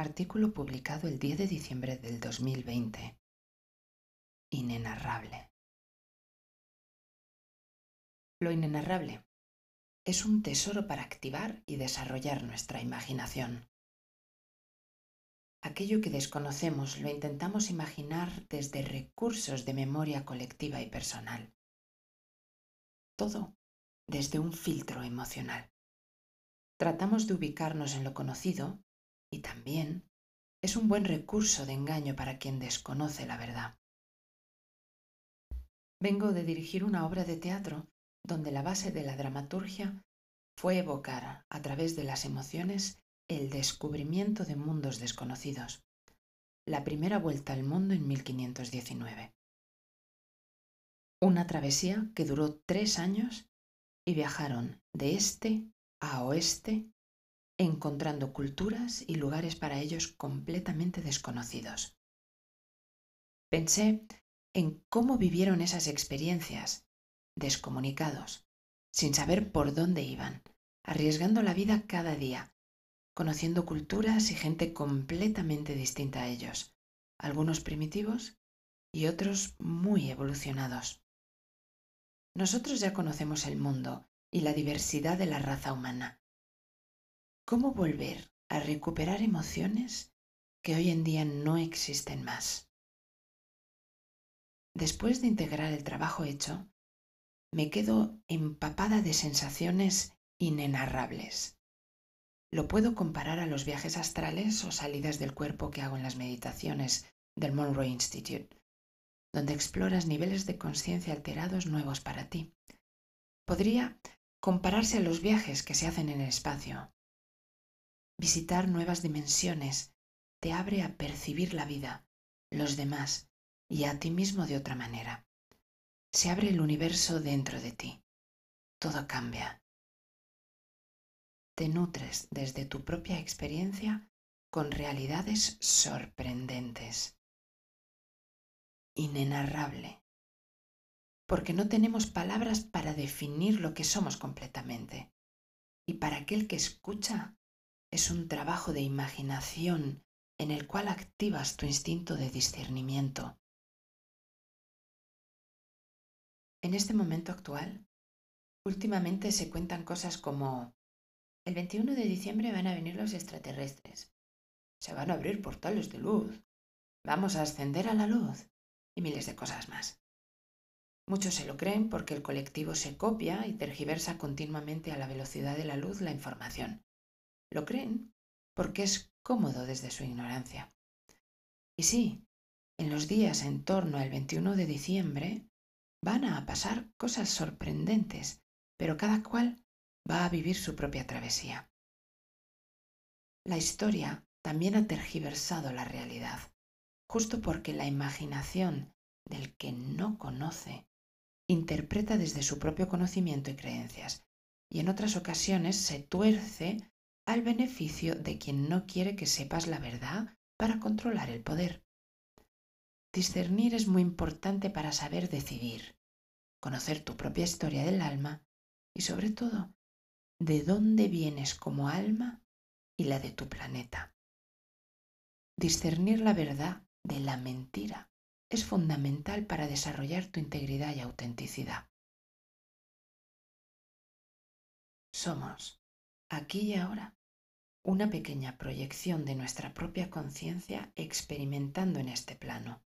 Artículo publicado el 10 de diciembre del 2020. Inenarrable. Lo inenarrable es un tesoro para activar y desarrollar nuestra imaginación. Aquello que desconocemos lo intentamos imaginar desde recursos de memoria colectiva y personal. Todo desde un filtro emocional. Tratamos de ubicarnos en lo conocido y también es un buen recurso de engaño para quien desconoce la verdad. Vengo de dirigir una obra de teatro donde la base de la dramaturgia fue evocar a través de las emociones el descubrimiento de mundos desconocidos. La primera vuelta al mundo en 1519. Una travesía que duró tres años y viajaron de este a oeste encontrando culturas y lugares para ellos completamente desconocidos. Pensé en cómo vivieron esas experiencias, descomunicados, sin saber por dónde iban, arriesgando la vida cada día, conociendo culturas y gente completamente distinta a ellos, algunos primitivos y otros muy evolucionados. Nosotros ya conocemos el mundo y la diversidad de la raza humana, ¿Cómo volver a recuperar emociones que hoy en día no existen más? Después de integrar el trabajo hecho, me quedo empapada de sensaciones inenarrables. Lo puedo comparar a los viajes astrales o salidas del cuerpo que hago en las meditaciones del Monroe Institute, donde exploras niveles de conciencia alterados nuevos para ti. Podría compararse a los viajes que se hacen en el espacio, Visitar nuevas dimensiones te abre a percibir la vida, los demás y a ti mismo de otra manera. Se abre el universo dentro de ti. Todo cambia. Te nutres desde tu propia experiencia con realidades sorprendentes. Inenarrable. Porque no tenemos palabras para definir lo que somos completamente. Y para aquel que escucha, es un trabajo de imaginación en el cual activas tu instinto de discernimiento. En este momento actual, últimamente se cuentan cosas como el 21 de diciembre van a venir los extraterrestres, se van a abrir portales de luz, vamos a ascender a la luz y miles de cosas más. Muchos se lo creen porque el colectivo se copia y tergiversa continuamente a la velocidad de la luz la información. Lo creen porque es cómodo desde su ignorancia. Y sí, en los días en torno al 21 de diciembre van a pasar cosas sorprendentes, pero cada cual va a vivir su propia travesía. La historia también ha tergiversado la realidad, justo porque la imaginación del que no conoce interpreta desde su propio conocimiento y creencias, y en otras ocasiones se tuerce al beneficio de quien no quiere que sepas la verdad para controlar el poder. Discernir es muy importante para saber decidir, conocer tu propia historia del alma y sobre todo de dónde vienes como alma y la de tu planeta. Discernir la verdad de la mentira es fundamental para desarrollar tu integridad y autenticidad. Somos, aquí y ahora, una pequeña proyección de nuestra propia conciencia experimentando en este plano.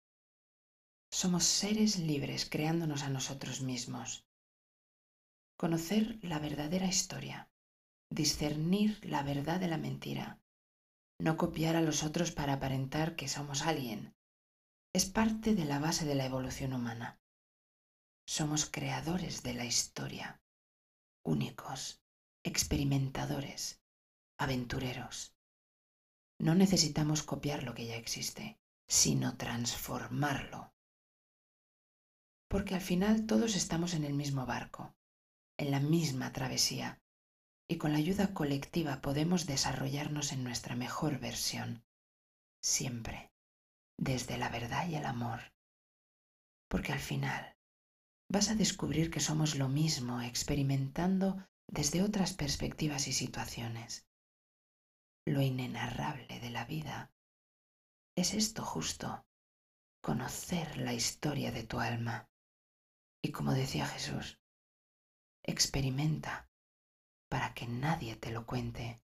Somos seres libres creándonos a nosotros mismos. Conocer la verdadera historia, discernir la verdad de la mentira, no copiar a los otros para aparentar que somos alguien, es parte de la base de la evolución humana. Somos creadores de la historia, únicos, experimentadores, aventureros. No necesitamos copiar lo que ya existe, sino transformarlo. Porque al final todos estamos en el mismo barco, en la misma travesía, y con la ayuda colectiva podemos desarrollarnos en nuestra mejor versión, siempre, desde la verdad y el amor. Porque al final vas a descubrir que somos lo mismo experimentando desde otras perspectivas y situaciones lo inenarrable de la vida. Es esto justo, conocer la historia de tu alma. Y como decía Jesús, experimenta para que nadie te lo cuente.